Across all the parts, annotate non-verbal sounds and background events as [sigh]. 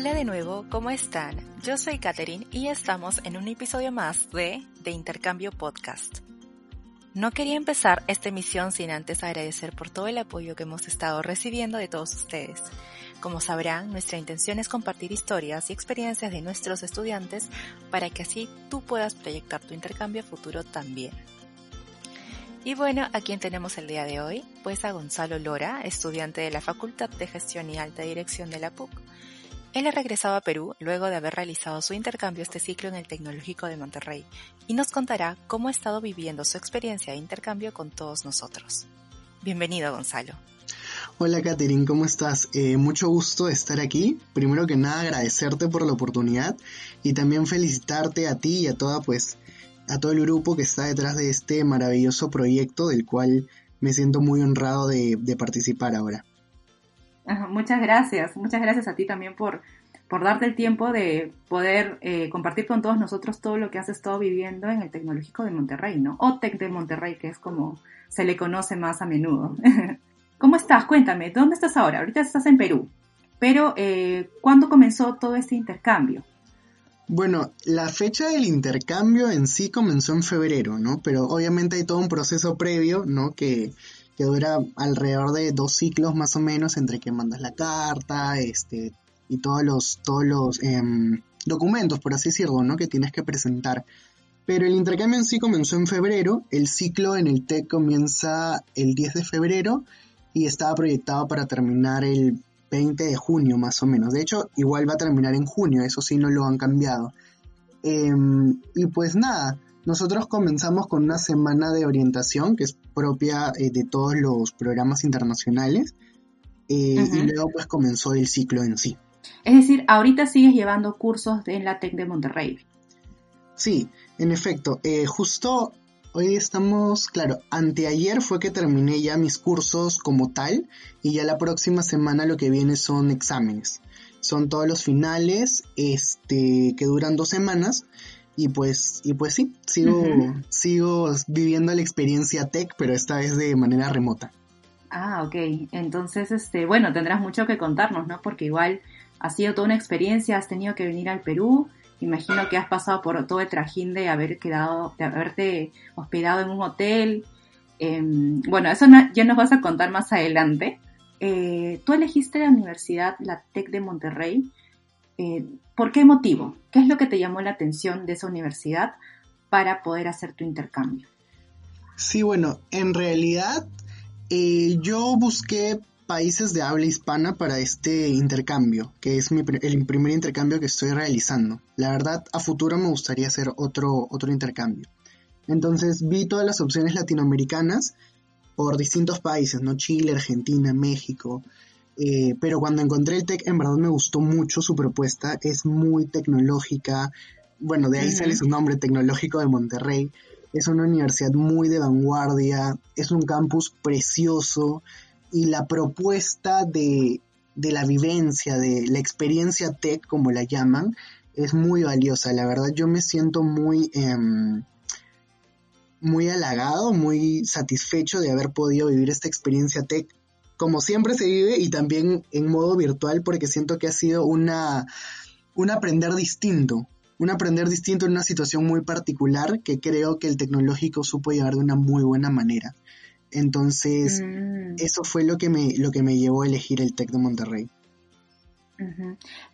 Hola de nuevo, ¿cómo están? Yo soy Katherine y estamos en un episodio más de De Intercambio Podcast. No quería empezar esta emisión sin antes agradecer por todo el apoyo que hemos estado recibiendo de todos ustedes. Como sabrán, nuestra intención es compartir historias y experiencias de nuestros estudiantes para que así tú puedas proyectar tu intercambio futuro también. Y bueno, ¿a quién tenemos el día de hoy? Pues a Gonzalo Lora, estudiante de la Facultad de Gestión y Alta Dirección de la PUC él ha regresado a Perú luego de haber realizado su intercambio este ciclo en el Tecnológico de Monterrey y nos contará cómo ha estado viviendo su experiencia de intercambio con todos nosotros. Bienvenido, Gonzalo. Hola, Catherine, ¿cómo estás? Eh, mucho gusto estar aquí. Primero que nada, agradecerte por la oportunidad y también felicitarte a ti y a toda, pues, a todo el grupo que está detrás de este maravilloso proyecto del cual me siento muy honrado de participar ahora muchas gracias, muchas gracias a ti también por, por darte el tiempo de poder eh, compartir con todos nosotros todo lo que has estado viviendo en el Tecnológico de Monterrey, ¿no? O Tec de Monterrey, que es como se le conoce más a menudo. [laughs] ¿Cómo estás? Cuéntame, ¿dónde estás ahora? Ahorita estás en Perú, pero eh, ¿cuándo comenzó todo este intercambio? Bueno, la fecha del intercambio en sí comenzó en febrero, ¿no? Pero obviamente hay todo un proceso previo, ¿no? Que, que dura alrededor de dos ciclos más o menos entre que mandas la carta este, y todos los, todos los em, documentos, por así decirlo, ¿no? que tienes que presentar. Pero el intercambio en sí comenzó en febrero, el ciclo en el TEC comienza el 10 de febrero y estaba proyectado para terminar el 20 de junio más o menos. De hecho, igual va a terminar en junio, eso sí no lo han cambiado. Em, y pues nada, nosotros comenzamos con una semana de orientación que es propia eh, de todos los programas internacionales eh, y luego pues comenzó el ciclo en sí. Es decir, ahorita sigues llevando cursos en la TEC de Monterrey. Sí, en efecto. Eh, justo hoy estamos, claro, anteayer fue que terminé ya mis cursos como tal y ya la próxima semana lo que viene son exámenes. Son todos los finales este, que duran dos semanas y pues, y pues sí, sigo, sigo viviendo la experiencia tech, pero esta vez de manera remota. Ah, ok. Entonces, este, bueno, tendrás mucho que contarnos, ¿no? Porque igual ha sido toda una experiencia, has tenido que venir al Perú, imagino que has pasado por todo el trajín de haber quedado, de haberte hospedado en un hotel. Em, bueno, eso ya nos vas a contar más adelante. Eh, tú elegiste la universidad, la TEC de Monterrey, eh, ¿Por qué motivo? ¿Qué es lo que te llamó la atención de esa universidad para poder hacer tu intercambio? Sí, bueno, en realidad eh, yo busqué países de habla hispana para este intercambio, que es el primer intercambio que estoy realizando. La verdad, a futuro me gustaría hacer otro, otro intercambio. Entonces vi todas las opciones latinoamericanas por distintos países, ¿no? Chile, Argentina, México, eh, pero cuando encontré el TEC, en verdad me gustó mucho su propuesta. Es muy tecnológica. Bueno, de ahí sale su nombre, Tecnológico de Monterrey. Es una universidad muy de vanguardia. Es un campus precioso. Y la propuesta de, la vivencia, de la experiencia TEC, como la llaman, es muy valiosa. La verdad, yo me siento muy. Em, muy halagado, muy satisfecho de haber podido vivir esta experiencia tech como siempre se vive y también en modo virtual porque siento que ha sido una, un aprender distinto, un aprender distinto en una situación muy particular que creo que el tecnológico supo llevar de una muy buena manera. Entonces, mm. eso fue lo que, me, lo que me llevó a elegir el TEC de Monterrey.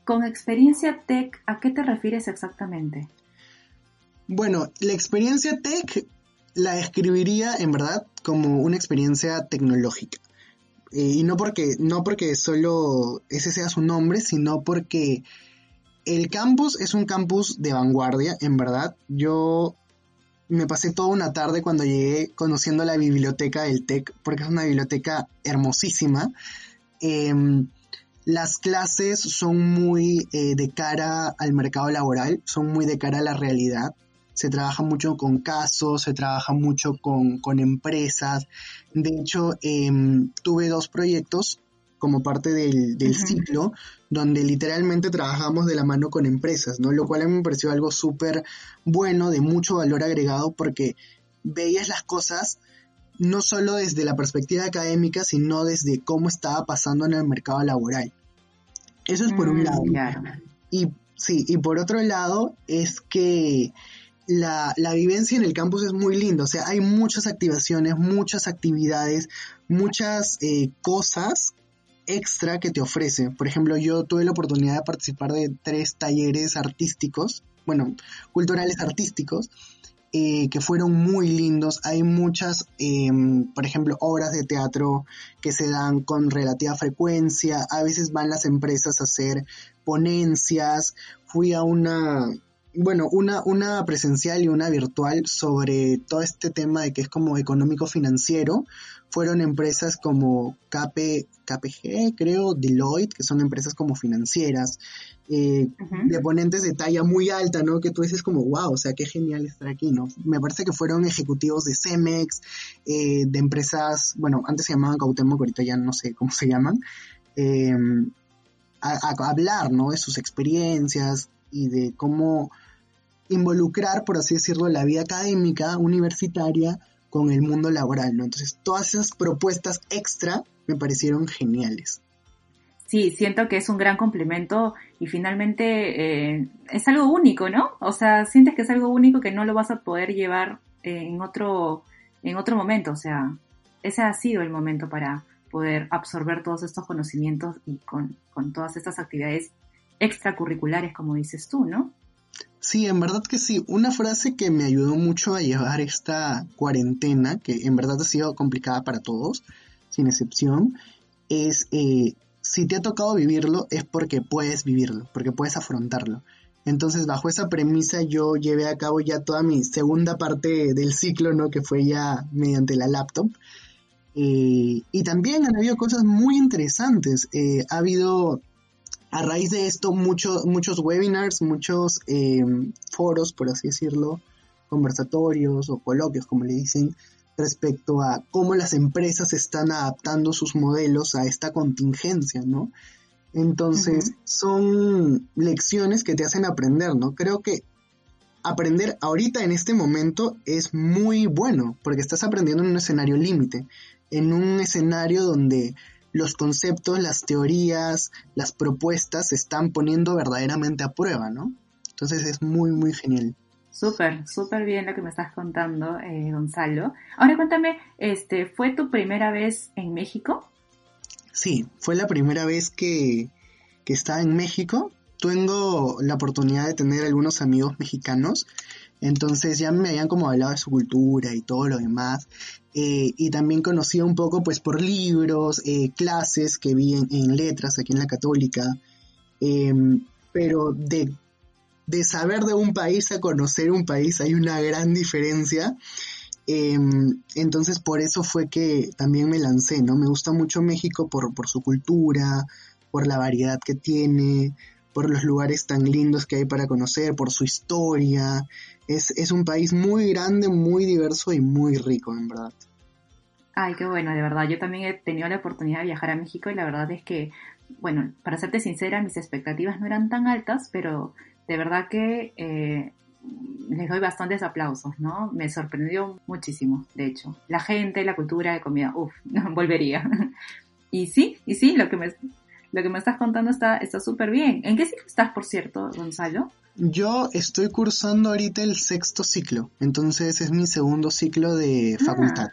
Con experiencia TEC, ¿a qué te refieres exactamente? Bueno, la experiencia TEC la describiría en verdad como una experiencia tecnológica. Eh, y no porque, no porque solo ese sea su nombre, sino porque el campus es un campus de vanguardia, en verdad. Yo me pasé toda una tarde cuando llegué conociendo la biblioteca del TEC, porque es una biblioteca hermosísima. Em, las clases son muy eh, de cara al mercado laboral, son muy de cara a la realidad se trabaja mucho con casos, se trabaja mucho con, empresas. De hecho, em, tuve dos proyectos como parte del, ciclo, donde literalmente trabajamos de la mano con empresas, ¿no? Lo cual a mí me pareció algo súper bueno, de mucho valor agregado, porque veías las cosas no solo desde la perspectiva académica, sino desde cómo estaba pasando en el mercado laboral. Eso es por un Mm, lado. claro. Y sí, y por otro lado es que la, la vivencia en el campus es muy linda, o sea, hay muchas activaciones, muchas actividades, muchas eh, cosas extra que te ofrece. Por ejemplo, yo tuve la oportunidad de participar de tres talleres artísticos, bueno, culturales artísticos, eh, que fueron muy lindos. Hay muchas, eh, por ejemplo, obras de teatro que se dan con relativa frecuencia. A veces van las empresas a hacer ponencias. Fui a una, bueno, una, una presencial y una virtual sobre todo este tema de que es como económico financiero. Fueron empresas como KP, KPG, creo, Deloitte, que son empresas como financieras, eh, de ponentes de talla muy alta, ¿no? Que tú dices como, wow, o sea, qué genial estar aquí, ¿no? Me parece que fueron ejecutivos de Cemex, eh, de empresas, bueno, antes se llamaban Cautemoc, ahorita ya no sé cómo [laughs] se llaman, eh, a, a hablar, ¿no? De sus experiencias y de cómo involucrar, por así decirlo, la vida académica, universitaria, con el mundo laboral, ¿no? Entonces, todas esas propuestas extra me parecieron geniales. Sí, siento que es un gran complemento y finalmente eh, es algo único, ¿no? O sea, sientes que es algo único que no lo vas a poder llevar eh, en otro en otro momento, o sea, ese ha sido el momento para poder absorber todos estos conocimientos y con, con todas estas actividades extracurriculares, como dices tú, ¿no? Sí, en verdad que sí. Una frase que me ayudó mucho a llevar esta cuarentena, que en verdad ha sido complicada para todos, sin excepción, es eh, si te ha tocado vivirlo es porque puedes vivirlo, porque puedes afrontarlo. Entonces, bajo esa premisa, yo llevé a cabo ya toda mi segunda parte del ciclo, ¿no? Que fue ya mediante la laptop. Eh, y también han habido cosas muy interesantes. Eh, ha habido a raíz de esto mucho, muchos webinars, muchos eh, foros, por así decirlo, conversatorios o coloquios, como le dicen, respecto a cómo las empresas están adaptando sus modelos a esta contingencia, ¿no? Entonces, son lecciones que te hacen aprender, ¿no? Creo que aprender ahorita en este momento es muy bueno, porque estás aprendiendo en un escenario límite, en un escenario donde los conceptos, las teorías, las propuestas se están poniendo verdaderamente a prueba, ¿no? Entonces es muy, muy genial. Súper, súper bien lo que me estás contando, eh, Gonzalo. Ahora cuéntame, este, ¿fue tu primera vez en México? Sí, fue la primera vez que, que estaba en México. Tengo la oportunidad de tener algunos amigos mexicanos, entonces ya me habían como hablado de su cultura y todo lo demás. Eh, y también conocía un poco pues por libros, eh, clases que vi en, letras aquí en la católica. Em, pero de, de saber de un país a conocer un país hay una gran diferencia. Em, entonces por eso fue que también me lancé, ¿no? Me gusta mucho México por, por su cultura, por la variedad que tiene, por los lugares tan lindos que hay para conocer, por su historia. Es, es un país muy grande, muy diverso y muy rico, en verdad. Ay, qué bueno, de verdad. Yo también he tenido la oportunidad de viajar a México y la verdad es que, bueno, para serte sincera, mis expectativas no eran tan altas, pero de verdad que eh, les doy bastantes aplausos, ¿no? Me sorprendió muchísimo, de hecho. La gente, la cultura, la comida, uff, [laughs] volvería. y sí, y sí, lo que me, lo que me estás contando está está súper bien. ¿En qué ciclo estás, por cierto, Gonzalo? Yo estoy cursando ahorita el sexto ciclo, entonces es mi segundo ciclo de Ah. facultad.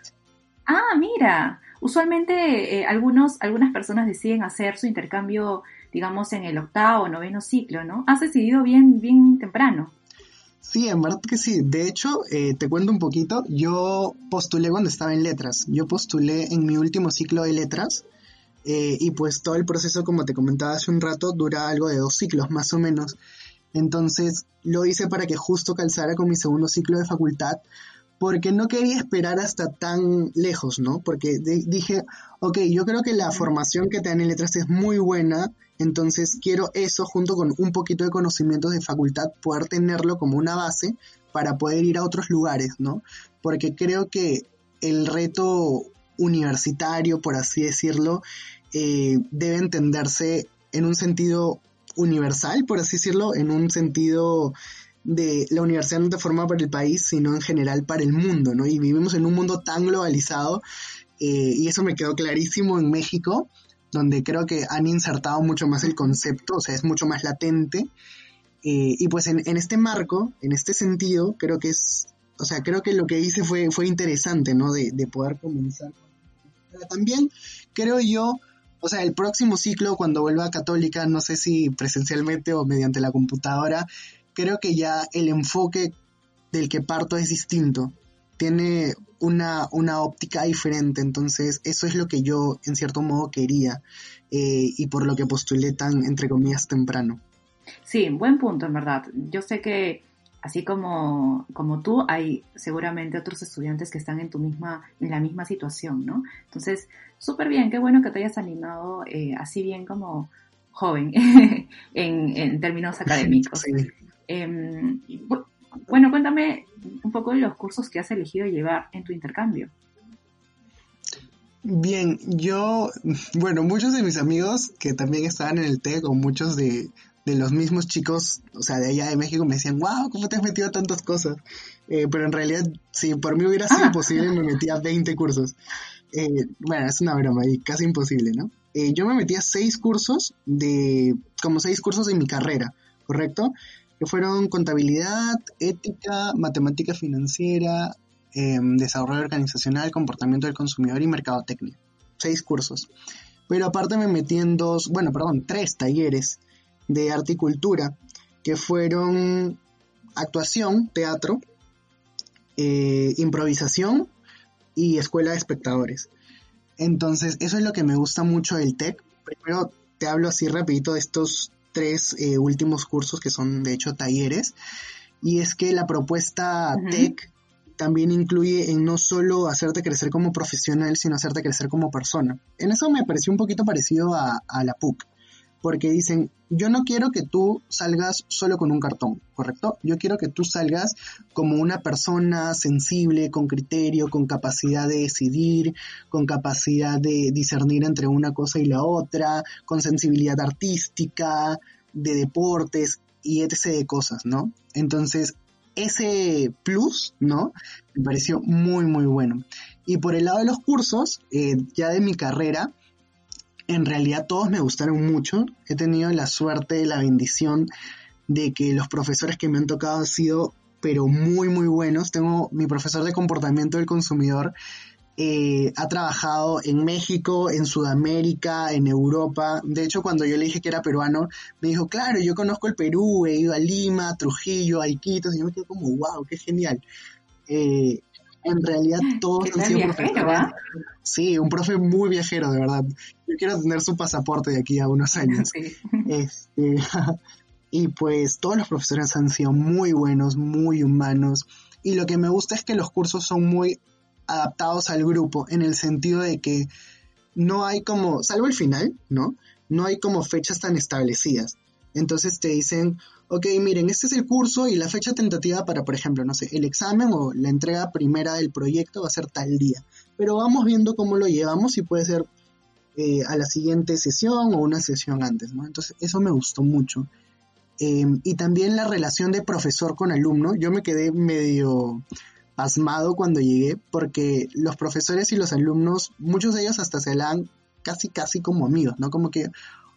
Ah, mira, usualmente eh, algunos, algunas personas deciden hacer su intercambio, digamos, en el octavo o noveno ciclo, ¿no? Has decidido bien, bien temprano. Sí, en verdad que sí. De hecho, eh, te cuento un poquito. Yo postulé cuando estaba en letras. Yo postulé en mi último ciclo de letras. Eh, y pues todo el proceso, como te comentaba hace un rato, dura algo de dos ciclos más o menos. Entonces lo hice para que justo calzara con mi segundo ciclo de facultad, porque no quería esperar hasta tan lejos, ¿no? Porque dije, ok, yo creo que la formación que te dan en letras es muy buena, entonces quiero eso junto con un poquito de conocimientos de facultad, poder tenerlo como una base para poder ir a otros lugares, ¿no? Porque creo que el reto universitario, por así decirlo, eh, debe entenderse en un sentido universal, por así decirlo, en un sentido de la universidad no te forma para el país, sino en general para el mundo, ¿no? Y vivimos en un mundo tan globalizado, eh, y eso me quedó clarísimo en México, donde creo que han insertado mucho más el concepto, o sea, es mucho más latente. Eh, y pues en, este marco, en este sentido, creo que es, o sea, creo que lo que hice fue, fue interesante, ¿no? De, de poder comenzar. Pero también creo yo, o sea, el próximo ciclo, cuando vuelva a Católica, no sé si presencialmente o mediante la computadora, creo que ya el enfoque del que parto es distinto tiene una, una óptica diferente, entonces eso es lo que yo en cierto modo quería eh, y por lo que postulé tan, entre comillas, temprano. Sí, buen punto, en verdad. Yo sé que así como, como tú, hay seguramente otros estudiantes que están en tu misma, en la misma situación, ¿no? Entonces, súper bien, qué bueno que te hayas animado eh, así bien como joven [laughs] en, en, términos académicos. Sí. Em, bueno, cuéntame un poco de los cursos que has elegido llevar en tu intercambio. Bien, yo, [laughs] bueno, muchos de mis amigos que también estaban en el TEC o muchos de, los mismos chicos, o sea, de allá de México me decían, wow, ¿cómo te has metido a tantas cosas? Eh, pero en realidad, si por mí hubiera sido ah. posible, me metía a 20 cursos. Eh, bueno, es una broma y casi imposible, ¿no? Eh, yo me metí a 6 cursos de, como 6 cursos de mi carrera, ¿correcto? que fueron contabilidad, ética, matemática financiera, em, desarrollo organizacional, comportamiento del consumidor y mercadotecnia. Seis cursos. Pero aparte me metí en dos, bueno, perdón, tres talleres de arte y cultura, que fueron actuación, teatro, eh, improvisación y escuela de espectadores. Entonces, eso es lo que me gusta mucho del TEC. Primero te hablo así rapidito de estos tres eh, últimos cursos que son de hecho talleres. Y es que la propuesta TEC también incluye en no solo hacerte crecer como profesional, sino hacerte crecer como persona. En eso me pareció un poquito parecido a, a la PUC porque dicen, yo no quiero que tú salgas solo con un cartón, ¿correcto? Yo quiero que tú salgas como una persona sensible, con criterio, con capacidad de decidir, con capacidad de discernir entre una cosa y la otra, con sensibilidad artística, de deportes y etc. de cosas, ¿no? Entonces, ese plus, ¿no? Me pareció muy, muy bueno. Y por el lado de los cursos, eh, ya de mi carrera, en realidad todos me gustaron mucho. He tenido la suerte, la bendición de que los profesores que me han tocado han sido, pero muy, muy buenos. Tengo mi profesor de comportamiento del consumidor. Eh, ha trabajado en México, en Sudamérica, en Europa. De hecho, cuando yo le dije que era peruano, me dijo, claro, yo conozco el Perú, he ido a Lima, Trujillo, a Iquitos, y yo me quedé como, wow, qué genial. Eh, en realidad [laughs] todos han sido profesores. Sí, un profe muy viajero, de verdad. Yo quiero tener su pasaporte de aquí a unos años. [laughs] Este, [laughs] y pues todos los profesores han sido muy buenos, muy humanos. Y lo que me gusta es que los cursos son muy adaptados al grupo, en el sentido de que no hay como, salvo el final, ¿no? No hay como fechas tan establecidas. Entonces te dicen, ok, miren, este es el curso y la fecha tentativa para, por ejemplo, no sé, el examen o la entrega primera del proyecto va a ser tal día. Pero vamos viendo cómo lo llevamos y puede ser eh, a la siguiente sesión o una sesión antes, ¿no? Entonces, eso me gustó mucho. Em, y también la relación de profesor con alumno. Yo me quedé medio pasmado cuando llegué porque los profesores y los alumnos, muchos de ellos hasta se dan casi, casi como amigos, ¿no? Como que,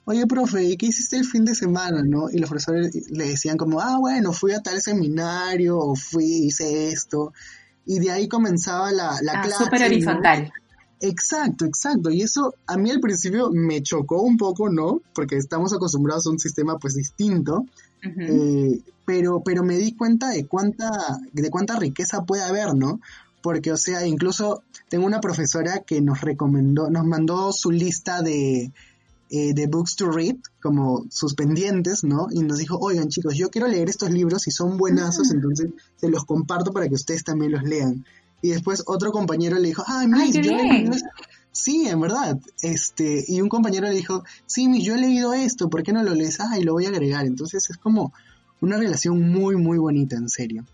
oye, profe, ¿y qué hiciste el fin de semana, no? Y los profesores le decían como, ah, bueno, fui a tal seminario, o fui, hice esto. Y de ahí comenzaba la, la ah, clase. Súper horizontal. Exacto, exacto. Y eso a mí al principio me chocó un poco, ¿no? Porque estamos acostumbrados a un sistema pues distinto. Eh, pero, pero me di cuenta de cuánta, de cuánta riqueza puede haber, ¿no? Porque, o sea, incluso tengo una profesora que nos recomendó, nos mandó su lista de, eh, de books to read, como sus pendientes, ¿no? Y nos dijo, oigan chicos, yo quiero leer estos libros y son buenazos, mm. entonces se los comparto para que ustedes también los lean. Y después otro compañero le dijo, ay, Miss, yo leído Sí, en verdad. Este, y un compañero le dijo, sí, Miss, yo he leído esto, ¿por qué no lo lees? Ah, y lo voy a agregar. Entonces es como una relación muy, muy bonita, en serio.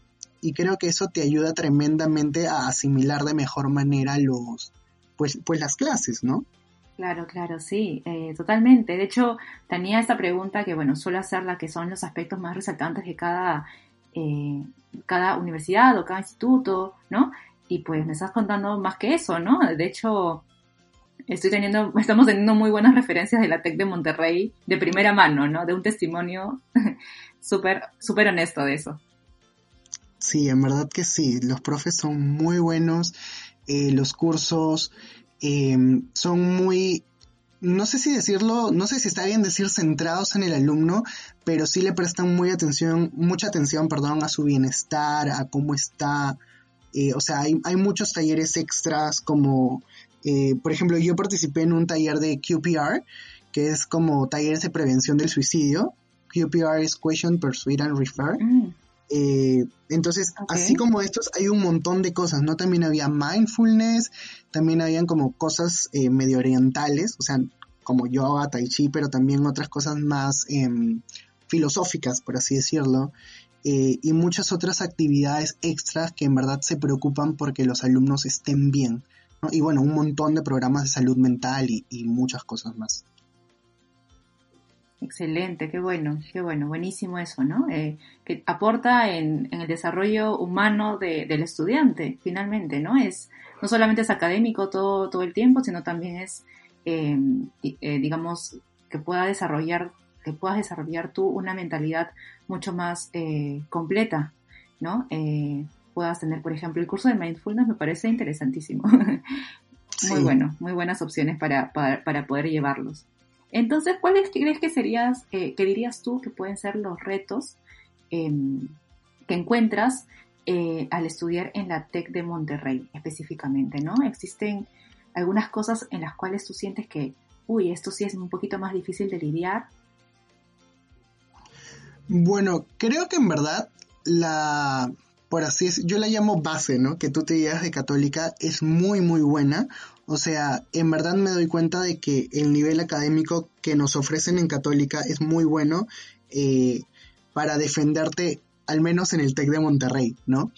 Y creo que eso te ayuda tremendamente a asimilar de mejor manera los, pues, pues las clases, ¿no? Claro, claro, sí, eh, totalmente. De hecho, tenía esta pregunta que, bueno, suelo hacerla, que son los aspectos más resaltantes de cada, eh, cada universidad o cada instituto, ¿no? Y pues me estás contando más que eso, ¿no? De hecho, estoy teniendo, [laughs] estamos teniendo muy buenas referencias de la TEC de Monterrey de primera mano, ¿no? De un testimonio [laughs] súper, súper honesto de eso. Sí, en verdad que sí, los profes son muy buenos, eh, los cursos eh, son muy, no sé si decirlo, no sé si está bien decir centrados en el alumno, pero sí le prestan muy atención, mucha atención, perdón, a su bienestar, a cómo está, eh, o sea, hay, hay, muchos talleres extras como eh, por ejemplo, yo participé en un taller de QPR, que es como talleres de prevención del suicidio. QPR es Question, Persuade and Refer. Mm. Eh, entonces, así como estos, hay un montón de cosas, ¿no? También había mindfulness, también habían como cosas eh, medio orientales, o sea, como yoga, tai chi, pero también otras cosas más em, filosóficas, por así decirlo, y muchas otras actividades extras que en verdad se preocupan porque los alumnos estén bien. Y bueno, un montón de programas de salud mental y, muchas cosas más. Excelente, qué bueno, qué bueno, buenísimo eso, ¿no? Eh, que aporta en, el desarrollo humano del estudiante, finalmente, ¿no? Es, no solamente es académico todo, todo el tiempo, sino también es, eh, eh, digamos, que pueda desarrollar, que puedas desarrollar tú una mentalidad mucho más completa, ¿no? puedas tener, por ejemplo, el curso de mindfulness me parece interesantísimo. [laughs] Muy bueno, muy buenas opciones para, para, poder llevarlos. Entonces, ¿cuáles crees que serías, eh, que dirías tú que pueden ser los retos em, que encuentras eh, al estudiar en la TEC de Monterrey específicamente, ¿no? Existen algunas cosas en las cuales tú sientes que, uy, esto sí es un poquito más difícil de lidiar. Bueno, creo que en verdad la por así es, yo la llamo base, ¿no? Que tú te digas de católica es muy, muy buena. O sea, en verdad me doy cuenta de que el nivel académico que nos ofrecen en católica es muy bueno eh, para defenderte, al menos en el TEC de Monterrey, ¿no?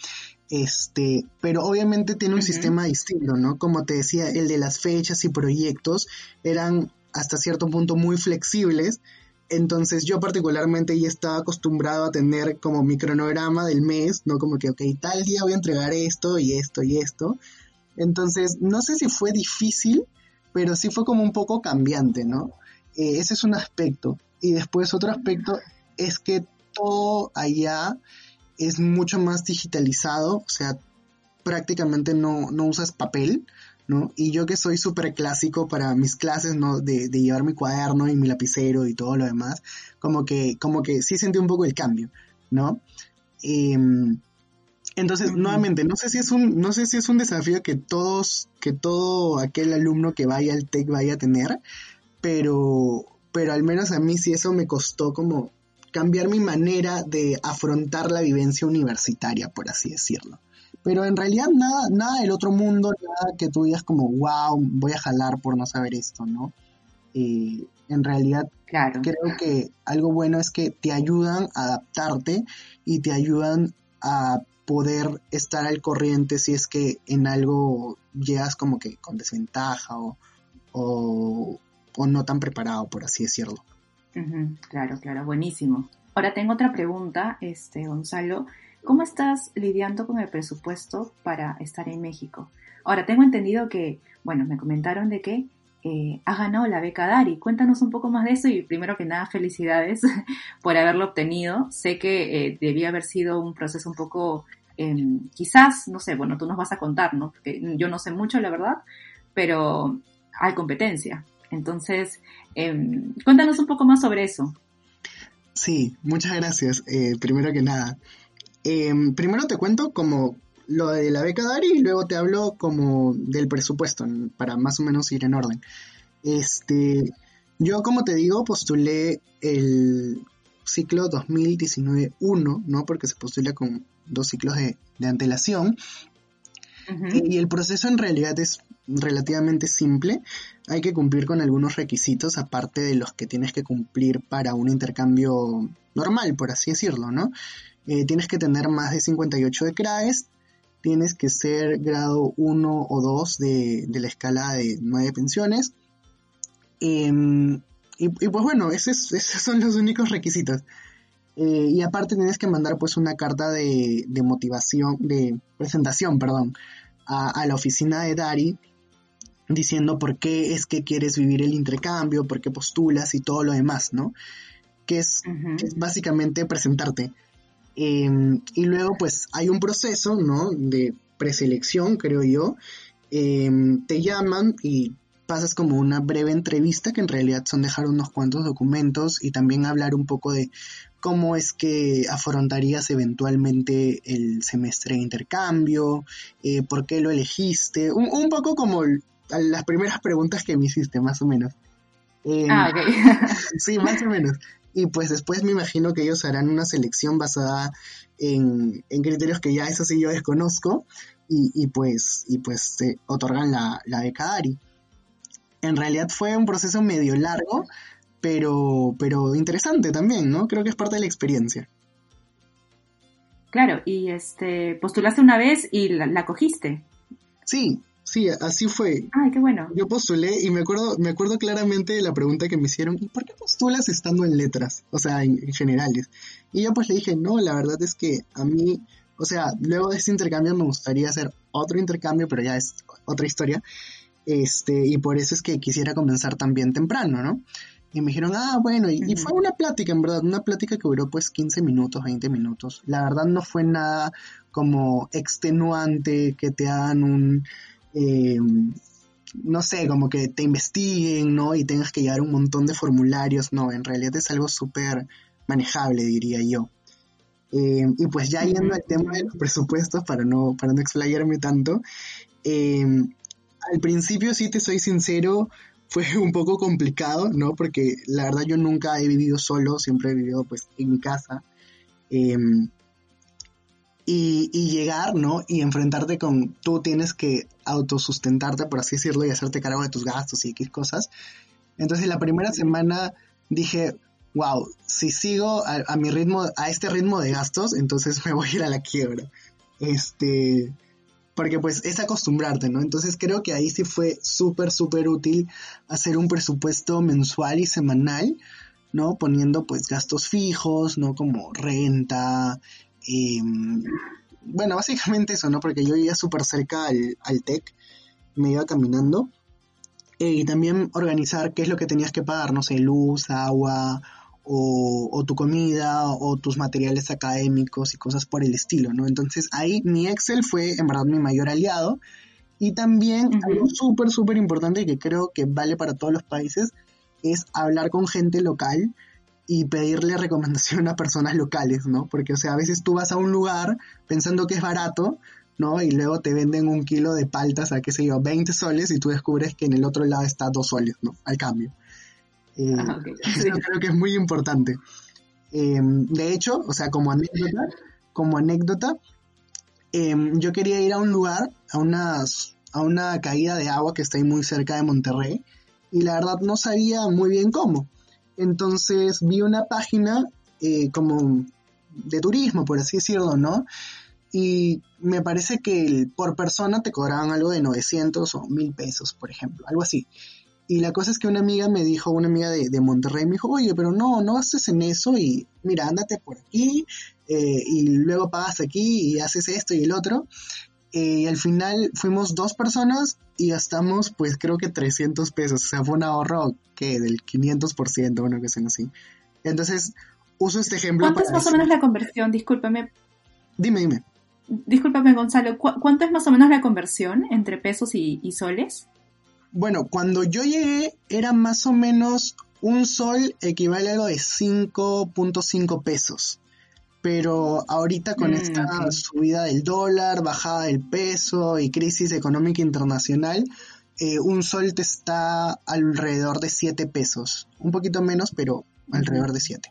Este, pero obviamente tiene un sistema distinto, ¿no? Como te decía, el de las fechas y proyectos eran hasta cierto punto muy flexibles entonces yo particularmente ya estaba acostumbrado a tener como mi cronograma del mes, ¿no? Como que, ok, tal día voy a entregar esto y esto y esto. Entonces, no sé si fue difícil, pero sí fue como un poco cambiante, ¿no? Eh, ese es un aspecto. Y después otro aspecto es que todo allá es mucho más digitalizado, o sea, prácticamente no, no usas papel, ¿no? Y yo que soy súper clásico para mis clases, ¿no? De, llevar mi cuaderno y mi lapicero y todo lo demás, como que, como que sí sentí un poco el cambio, ¿no? Em, entonces, nuevamente, no sé si es un, no sé si es un desafío que todos, que todo aquel alumno que vaya al TEC vaya a tener, pero, pero al menos a mí sí eso me costó como cambiar mi manera de afrontar la vivencia universitaria, por así decirlo. Pero en realidad nada, nada del otro mundo, nada que tú digas como, wow, voy a jalar por no saber esto, ¿no? Eh, en realidad claro. creo que algo bueno es que te ayudan a adaptarte y te ayudan a poder estar al corriente si es que en algo llegas como que con desventaja o, o, no tan preparado, por así decirlo. Claro, claro, buenísimo. Ahora tengo otra pregunta, este Gonzalo. ¿Cómo estás lidiando con el presupuesto para estar en México? Ahora, tengo entendido que, bueno, me comentaron de que eh, has ganado la beca Dari. Cuéntanos un poco más de eso y primero que nada, felicidades [laughs] por haberlo obtenido. Sé que eh, debía haber sido un proceso un poco, em, quizás, no sé, bueno, tú nos vas a contar, ¿no? Porque yo no sé mucho, la verdad, pero hay competencia. Entonces, em, cuéntanos un poco más sobre eso. Sí, muchas gracias. Eh, primero que nada, Em, primero te cuento como lo de la beca Dari y luego te hablo como del presupuesto para más o menos ir en orden. Este, yo como te digo postulé el ciclo 2019-1, ¿no? Porque se postula con dos ciclos de, antelación. Y el proceso en realidad es relativamente simple. Hay que cumplir con algunos requisitos aparte de los que tienes que cumplir para un intercambio normal, por así decirlo, ¿no? Eh, tienes que tener más de 58 de CRAES, tienes que ser grado 1 o 2 de, la escala de 9 pensiones. Em, y, pues bueno, esos, son los únicos requisitos. Eh, y aparte tienes que mandar pues una carta de, motivación, de presentación, perdón, a, la oficina de Dari diciendo por qué es que quieres vivir el intercambio, por qué postulas y todo lo demás, ¿no? Que es, básicamente presentarte. Em, y luego pues hay un proceso, ¿no? De preselección, creo yo. Em, te llaman y pasas como una breve entrevista que en realidad son dejar unos cuantos documentos y también hablar un poco de cómo es que afrontarías eventualmente el semestre de intercambio, eh, por qué lo elegiste, un, poco como las primeras preguntas que me hiciste, más o menos. Em, ah, ok. [laughs] sí, más o menos. Y pues después me imagino que ellos harán una selección basada en, criterios que ya eso sí yo desconozco y, pues, y pues se otorgan la, la beca ARI. En realidad fue un proceso medio largo, pero, pero interesante también, ¿no? Creo que es parte de la experiencia. Claro, y este postulaste una vez y la, cogiste. Sí, sí, así fue. Ay, qué bueno. Yo postulé y me acuerdo, me acuerdo claramente de la pregunta que me hicieron, ¿y por qué postulas estando en letras? O sea, en, generales. Y yo pues le dije, no, la verdad es que a mí, o sea, luego de este intercambio me gustaría hacer otro intercambio, pero ya es otra historia. Este, y por eso es que quisiera comenzar también temprano, ¿no? Y me dijeron, ah, bueno, y, fue una plática, en verdad, una plática que duró pues 15 minutos, 20 minutos. La verdad no fue nada como extenuante, que te hagan un, eh, no sé, como que te investiguen, ¿no? Y tengas que llevar un montón de formularios, no, en realidad es algo súper manejable, diría yo. Eh, y pues ya yendo al tema de los presupuestos, para no, para no explayarme tanto, eh, al principio, sí te soy sincero, fue un poco complicado, ¿no? Porque la verdad yo nunca he vivido solo, siempre he vivido pues en mi casa. Y, llegar, ¿no? Y enfrentarte con, tú tienes que autosustentarte, por así decirlo, y hacerte cargo de tus gastos y X cosas. Entonces la primera semana dije, wow, si sigo a, a mi ritmo, a este ritmo de gastos, entonces me voy a ir a la quiebra. Este, porque pues es acostumbrarte, ¿no? Entonces creo que ahí sí fue súper, súper útil hacer un presupuesto mensual y semanal, ¿no? Poniendo pues gastos fijos, ¿no? Como renta, em, bueno, básicamente eso, ¿no? Porque yo iba súper cerca al, al TEC, me iba caminando, eh, y también organizar qué es lo que tenías que pagar, no sé, luz, agua, o, tu comida o tus materiales académicos y cosas por el estilo, ¿no? Entonces ahí mi Excel fue en verdad mi mayor aliado y también algo súper, súper importante que creo que vale para todos los países es hablar con gente local y pedirle recomendación a personas locales, ¿no? Porque, o sea, a veces tú vas a un lugar pensando que es barato, ¿no? Y luego te venden un kilo de paltas a, qué sé yo, 20 soles y tú descubres que en el otro lado está 2 soles, ¿no? Al cambio. Eh, ah, [laughs] creo que es muy importante. Em, de hecho, o sea, como anécdota, como anécdota, em, yo quería ir a un lugar, a, unas, a una caída de agua que está ahí muy cerca de Monterrey, y la verdad no sabía muy bien cómo. Entonces vi una página eh, como de turismo, por así decirlo, ¿no? Y me parece que por persona te cobraban algo de 900 o 1000 pesos, por ejemplo, algo así. Y la cosa es que una amiga me dijo, una amiga de, de Monterrey me dijo, oye, pero no, no haces en eso y mira, ándate por aquí eh, y luego pagas aquí y haces esto y el otro. Eh, y al final fuimos dos personas y gastamos pues creo que 300 pesos, o sea, fue un ahorro que del 500%, una cosa así. Entonces, uso este ejemplo. ¿Cuánto es más o menos la conversión? Discúlpame. Dime, dime. Discúlpame, Gonzalo, ¿cuánto es más o menos la conversión entre pesos y, y soles? Bueno, cuando yo llegué era más o menos un sol equivale a algo de 5.5 pesos. Pero ahorita con mm, esta subida del dólar, bajada del peso y crisis económica internacional, eh, un sol te está alrededor de 7 pesos. Un poquito menos, pero alrededor de 7.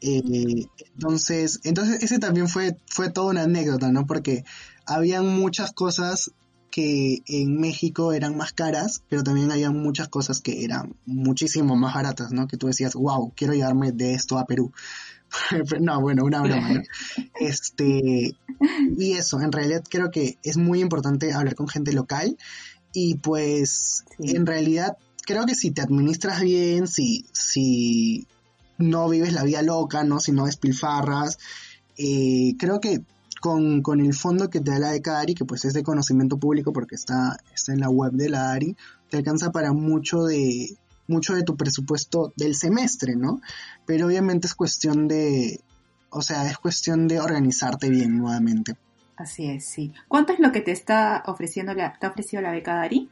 Eh, entonces, entonces ese también fue, fue toda una anécdota, ¿no? Porque habían muchas cosas que en México eran más caras, pero también había muchas cosas que eran muchísimo más baratas, ¿no? Que tú decías, wow, quiero llevarme de esto a Perú. [laughs] no, bueno, una broma, ¿no? [laughs] Este, y eso, en realidad creo que es muy importante hablar con gente local y pues en realidad creo que si te administras bien, si, si no vives la vida loca, ¿no? Si no despilfarras, eh, creo que con, con, el fondo que te da la beca ARI, que pues es de conocimiento público porque está, está en la web de la ARI, te alcanza para mucho de, mucho de tu presupuesto del semestre, ¿no? Pero obviamente es cuestión de, o sea, es cuestión de organizarte bien nuevamente. Así es, sí. ¿Cuánto es lo que te está ofreciendo la, te ha ofrecido la beca Dari?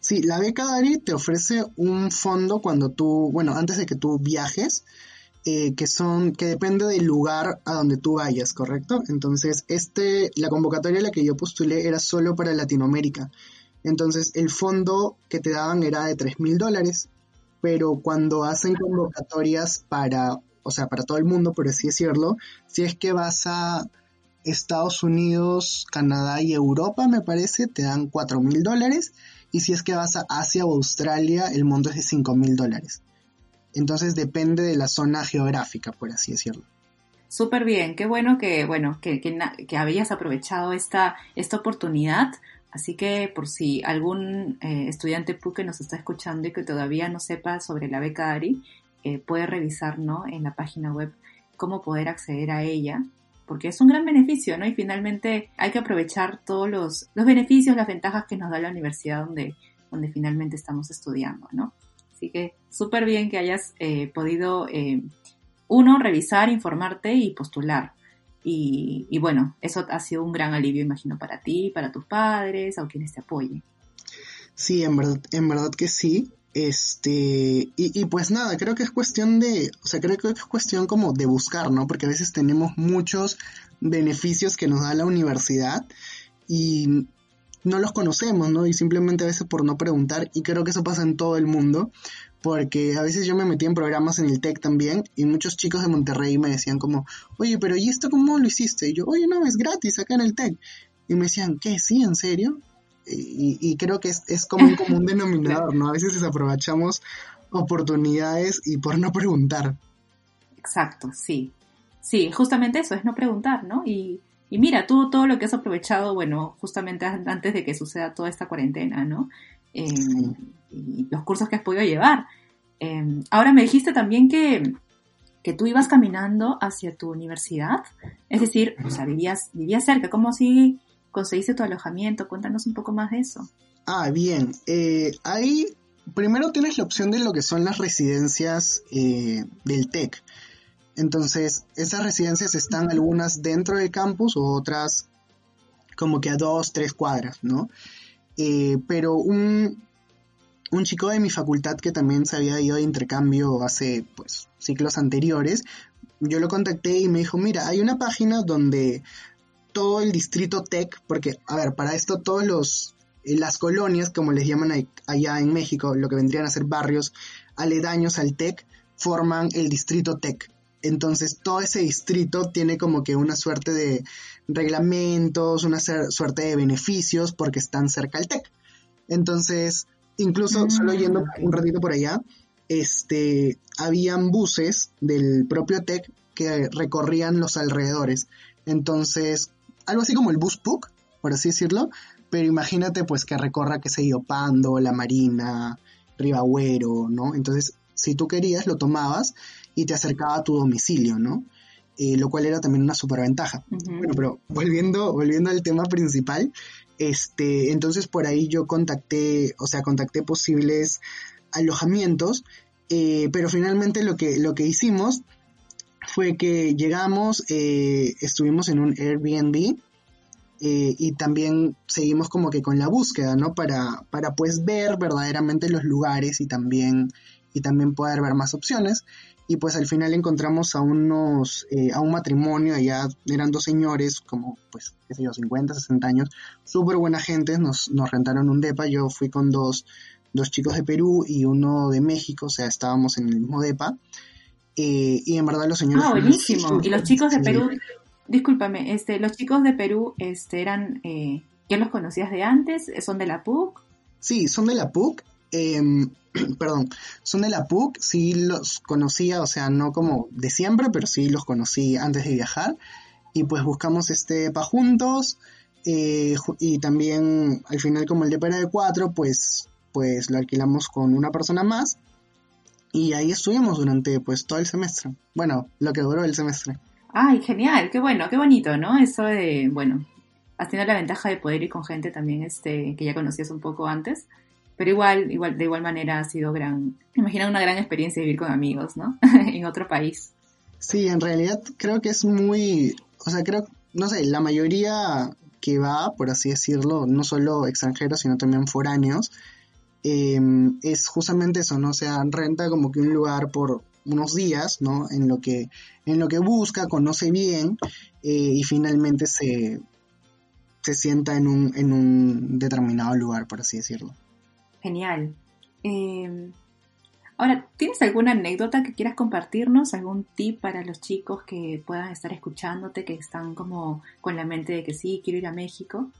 Sí, la beca Dari te ofrece un fondo cuando tú, bueno, antes de que tú viajes, eh, que son, que depende del lugar a donde tú vayas, ¿correcto? Entonces, este, la convocatoria a la que yo postulé era solo para Latinoamérica. Entonces, el fondo que te daban era de 3 mil dólares, pero cuando hacen convocatorias para, o sea, para todo el mundo, por así decirlo, si es que vas a Estados Unidos, Canadá y Europa, me parece, te dan 4 mil dólares. Y si es que vas a Asia o Australia, el monto es de 5 mil dólares. Entonces depende de la zona geográfica, por así decirlo. Súper bien, qué bueno que, bueno, que, que, habías aprovechado esta, esta oportunidad. Así que por si algún eh, estudiante PU que nos está escuchando y que todavía no sepa sobre la beca ARI, eh, puede revisar ¿no? en la página web cómo poder acceder a ella porque es un gran beneficio, ¿no? Y finalmente hay que aprovechar todos los, los beneficios, las ventajas que nos da la universidad donde, donde finalmente estamos estudiando, ¿no? Así que súper bien que hayas eh, podido, uno, revisar, informarte y postular. Y, y, bueno, eso ha sido un gran alivio, imagino, para ti, para tus padres, o quienes te apoyen. Sí, en verdad, en verdad que sí. Este, y, y, pues nada, creo que es cuestión de, o sea, creo que es cuestión como de buscar, ¿no? Porque a veces tenemos muchos beneficios que nos da la universidad y no los conocemos, ¿no? Y simplemente a veces por no preguntar, y creo que eso pasa en todo el mundo, porque a veces yo me metí en programas en el TEC también y muchos chicos de Monterrey me decían como, oye, pero ¿y esto cómo lo hiciste? Y yo, oye, no, es gratis acá en el TEC. Y me decían, ¿qué? ¿Sí? ¿En serio? y, creo que es, como un común [laughs] denominador, ¿no? A veces desaprovechamos oportunidades y por no preguntar. Exacto, sí. Sí, justamente eso, es no preguntar, ¿no? Y, y mira, tú todo lo que has aprovechado, bueno, justamente antes de que suceda toda esta cuarentena, ¿no? Em, y los cursos que has podido llevar. Em, ahora me dijiste también que, que tú ibas caminando hacia tu universidad, es decir, o sea, vivías, vivías cerca, como si conseguiste tu alojamiento? Cuéntanos un poco más de eso. Ah, bien. Eh, ahí primero tienes la opción de lo que son las residencias eh, del TEC. Entonces, esas residencias están algunas dentro del campus o otras como que a dos, tres cuadras, ¿no? Eh, pero un, un chico de mi facultad que también se había ido de intercambio hace pues ciclos anteriores, yo lo contacté y me dijo, mira, hay una página donde todo el distrito tech, porque, a ver, para esto todos los, eh, las colonias, como les llaman allá en México, lo que vendrían a ser barrios aledaños al tech, forman el distrito tech. Entonces todo ese distrito tiene como que una suerte de reglamentos, una suerte de beneficios porque están cerca al tech. Entonces, incluso solo mm, yendo un ratito por allá, este, habían buses del propio tech que recorrían los alrededores. Entonces, algo así como el bus book, por así decirlo, pero imagínate pues que recorra, que sé yo, Pando, La Marina, Ribagüero, ¿no? Entonces, si tú querías, lo tomabas y te acercaba a tu domicilio, ¿no? Eh, lo cual era también una superventaja. Bueno, pero volviendo, volviendo al tema principal, este, entonces por ahí yo contacté, o sea, contacté posibles alojamientos, eh, pero finalmente lo que, lo que hicimos fue que llegamos, eh, estuvimos en un Airbnb eh, y también seguimos como que con la búsqueda, ¿no? Para, para pues ver verdaderamente los lugares y también, y también poder ver más opciones. Y pues al final encontramos a unos, eh, a un matrimonio, allá eran dos señores, como pues, qué sé yo, 50, 60 años, súper buena gente, nos, nos rentaron un depa, yo fui con dos, dos chicos de Perú y uno de México, o sea, estábamos en el mismo depa. Eh, y en verdad los señores... Ah, buenísimo. Y los chicos de Perú, discúlpame, este, los chicos de Perú este, eran, eh, ¿ya los conocías de antes? ¿Son de la PUC? Sí, son de la PUC. Em, [clears throat] perdón, son de la PUC, sí los conocía, o sea, no como de siempre, pero sí los conocí antes de viajar. Y pues buscamos este pa juntos. Eh, y también al final como el de era de cuatro, pues, pues lo alquilamos con una persona más y ahí estuvimos durante pues todo el semestre. Bueno, lo que duró el semestre. Ay, genial, qué bueno, qué bonito, ¿no? Eso de, bueno, has tenido la ventaja de poder ir con gente también este, que ya conocías un poco antes, pero igual, igual, de igual manera ha sido gran, imagina una gran experiencia vivir con amigos, ¿no? [laughs] en otro país. Sí, en realidad creo que es muy, o sea, creo, no sé, la mayoría que va, por así decirlo, no solo extranjeros, sino también foráneos, em, es justamente eso, ¿no? O sea, renta como que un lugar por unos días, ¿no? En lo que, en lo que busca, conoce bien eh, y finalmente se, se sienta en un, en un determinado lugar, por así decirlo. Genial. Em, ahora, ¿tienes alguna anécdota que quieras compartirnos? ¿Algún tip para los chicos que puedan estar escuchándote, que están como con la mente de que sí, quiero ir a México?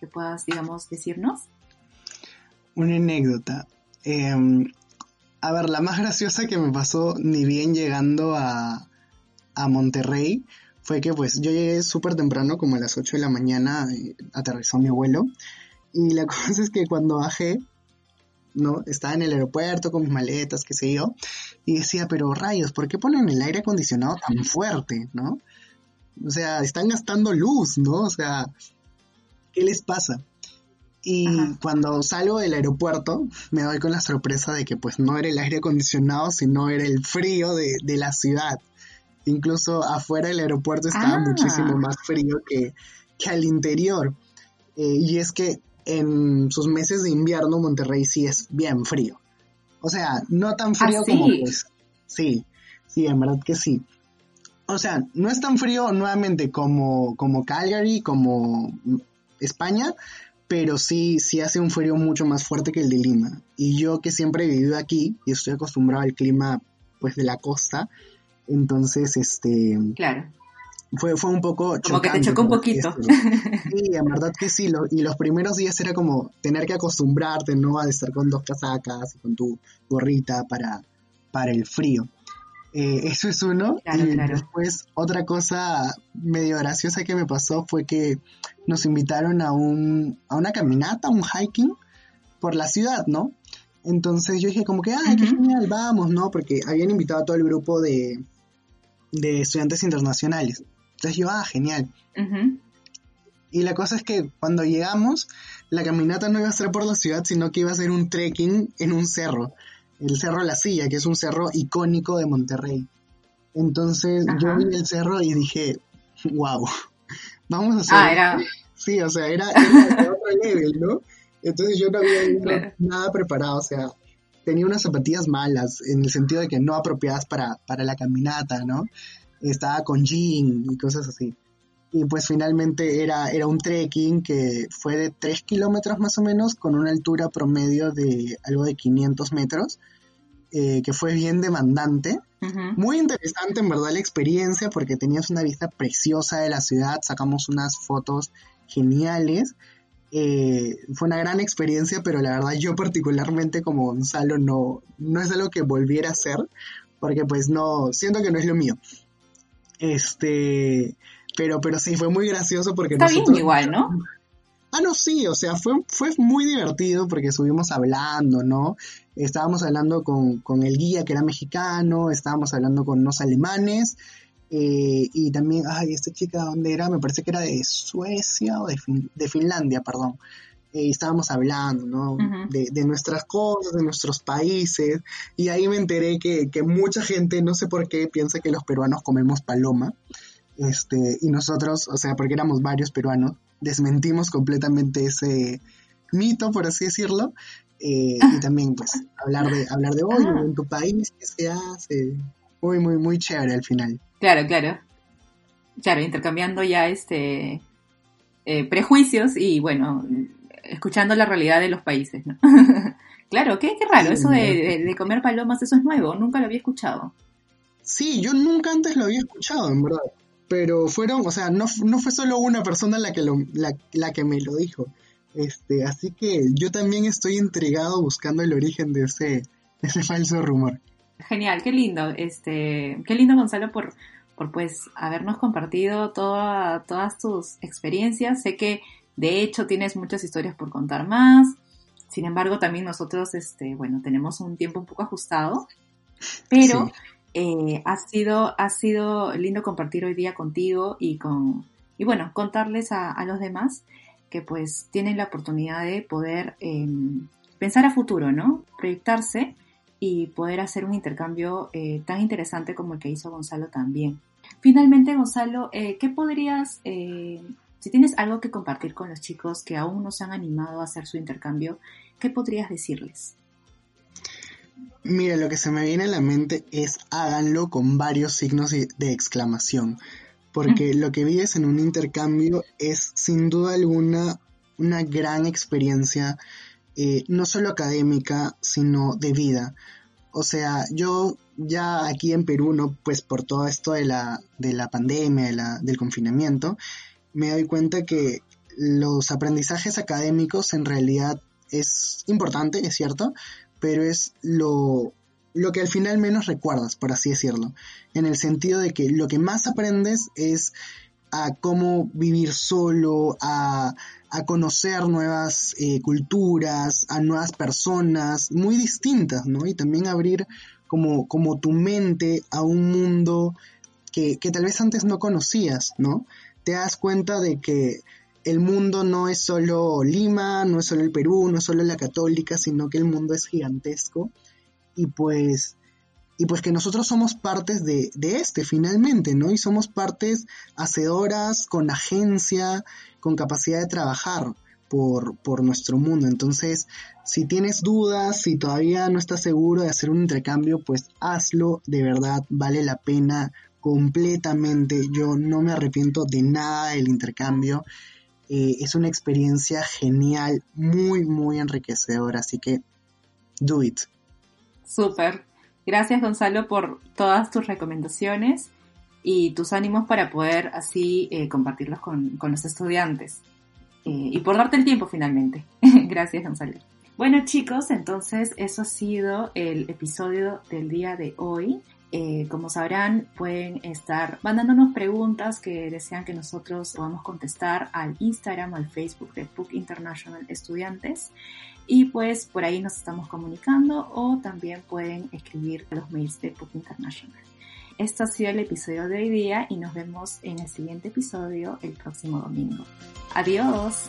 Que puedas, digamos, decirnos. Una anécdota. Em, a ver, la más graciosa que me pasó ni bien llegando a, a Monterrey fue que pues yo llegué súper temprano, como a las 8 de la mañana, aterrizó mi vuelo. Y la [laughs] cosa es que cuando bajé, ¿no? Estaba en el aeropuerto con mis maletas, qué sé yo, y decía, pero rayos, ¿por qué ponen el aire acondicionado tan fuerte, ¿no? O sea, están gastando luz, ¿no? O sea, ¿qué les pasa? Y cuando salgo del aeropuerto, me doy con la sorpresa de que pues no era el aire acondicionado, sino era el frío de, la ciudad. Incluso afuera del aeropuerto estaba ah. muchísimo más frío que, que al interior. Eh, y es que en sus meses de invierno Monterrey sí es bien frío. O sea, no tan frío ¿Ah, como pues. Sí, sí, en verdad que sí. O sea, no es tan frío nuevamente como, como Calgary, como España, pero sí, sí hace un frío mucho más fuerte que el de Lima. Y yo que siempre he vivido aquí y estoy acostumbrado al clima pues de la costa, entonces este... Claro fue, fue un poco Como que te chocó un poquito. [laughs] Sí, en verdad que sí. y los primeros días era como tener que acostumbrarte, ¿no? A estar con dos casacas y con tu gorrita para, para el frío. Eh, eso es uno. y después otra cosa medio graciosa que me pasó fue que nos invitaron a, un, a una caminata, un hiking por la ciudad, ¿no? Entonces yo dije como que, ay, qué genial, vamos, ¿no? Porque habían invitado a todo el grupo de, de estudiantes internacionales. Entonces yo, ah, genial. Y la cosa es que cuando llegamos, la caminata no iba a ser por la ciudad, sino que iba a ser un trekking en un cerro, el Cerro La Silla, que es un cerro icónico de Monterrey. Entonces yo vi el cerro y dije, wow, vamos a hacer... Ah, era... Sí, o sea, era, otro [laughs] level, ¿no? Entonces yo no había nada preparado, o sea, tenía unas zapatillas malas, en el sentido de que no apropiadas para, para la caminata, ¿no? Estaba con jean y cosas así. Y pues finalmente era, era un trekking que fue de 3 kilómetros más o menos, con una altura promedio de algo de 500 metros, eh, que fue bien demandante. Muy interesante en verdad la experiencia porque tenías una vista preciosa de la ciudad, sacamos unas fotos geniales. Eh, fue una gran experiencia, pero la verdad yo particularmente como Gonzalo no, no es algo que volviera a hacer, porque pues no, siento que no es lo mío. Este, pero, pero sí, fue muy gracioso porque Está bien igual, ¿no? Ah, no, sí, o sea, fue, fue muy divertido porque estuvimos hablando, ¿no? Estábamos hablando con, el guía que era mexicano, estábamos hablando con unos alemanes, eh, y también, ay, esta chica, ¿dónde era? Me parece que era de Suecia o de, de Finlandia, perdón. Eh, estábamos hablando, ¿no? de, nuestras cosas, de nuestros países, y ahí me enteré que, mucha gente, no sé por qué, piensa que los peruanos comemos paloma, este, y nosotros, o sea, porque éramos varios peruanos, desmentimos completamente ese mito, por así decirlo, eh, y también, pues, hablar de, hablar de hoy, ah. en tu país, qué se hace, muy, muy, muy chévere al final. Claro, claro. Claro, intercambiando ya este eh, prejuicios y bueno, escuchando la realidad de los países, ¿no? [laughs] claro, qué, qué raro, eso de, comer palomas, eso es nuevo, nunca lo había escuchado. Sí, yo nunca antes lo había escuchado, en verdad. Pero fueron, o sea, no, no fue solo una persona la que, lo, la, que me lo dijo. Este, así que yo también estoy intrigado buscando el origen de ese, ese falso rumor. Genial, qué lindo, este, qué lindo Gonzalo por, por pues habernos compartido toda, todas tus experiencias. Sé que de hecho, tienes muchas historias por contar más. Sin embargo, también nosotros, este, bueno, tenemos un tiempo un poco ajustado. Pero Eh, ha, sido, ha sido lindo compartir hoy día contigo y con y bueno, contarles a, los demás que pues tienen la oportunidad de poder em, pensar a futuro, ¿no? Proyectarse y poder hacer un intercambio eh, tan interesante como el que hizo Gonzalo también. Finalmente, Gonzalo, eh, ¿qué podrías, eh, si tienes algo que compartir con los chicos que aún no se han animado a hacer su intercambio, qué podrías decirles? Mira, lo que se me viene a la mente es háganlo con varios signos de exclamación, porque lo que vives en un intercambio es sin duda alguna una gran experiencia, eh, no solo académica, sino de vida. O sea, yo ya aquí en Perú, ¿no? Pues por todo esto de la, de la pandemia, del confinamiento, me doy cuenta que los aprendizajes académicos en realidad es importante, es cierto, pero es lo, lo que al final menos recuerdas, por así decirlo, en el sentido de que lo que más aprendes es a cómo vivir solo, a, conocer nuevas eh, culturas, a nuevas personas muy distintas, ¿no? Y también abrir como, como tu mente a un mundo que, que tal vez antes no conocías, ¿no? Te das cuenta de que el mundo no es solo Lima, no es solo el Perú, no es solo la católica, sino que el mundo es gigantesco y pues y pues que nosotros somos partes de, de, este finalmente, ¿no? Y somos partes hacedoras, con agencia, con capacidad de trabajar por, por nuestro mundo. Entonces, si tienes dudas, si todavía no estás seguro de hacer un intercambio, pues hazlo, de verdad, vale la pena completamente. Yo no me arrepiento de nada del intercambio. Eh, es una experiencia genial, muy, muy enriquecedora, así que do it. Súper. Gracias Gonzalo por todas tus recomendaciones y tus ánimos para poder así eh, compartirlos con, los estudiantes. Eh, y por darte el tiempo finalmente. [laughs] Gracias Gonzalo. Bueno chicos, entonces eso ha sido el episodio del día de hoy. Eh, como sabrán, pueden estar mandándonos preguntas que desean que nosotros podamos contestar al Instagram o al Facebook de PUC International Estudiantes. Y pues por ahí nos estamos comunicando o también pueden escribir los mails de PUC International. Esto ha sido el episodio de hoy día y nos vemos en el siguiente episodio el próximo domingo. Adiós.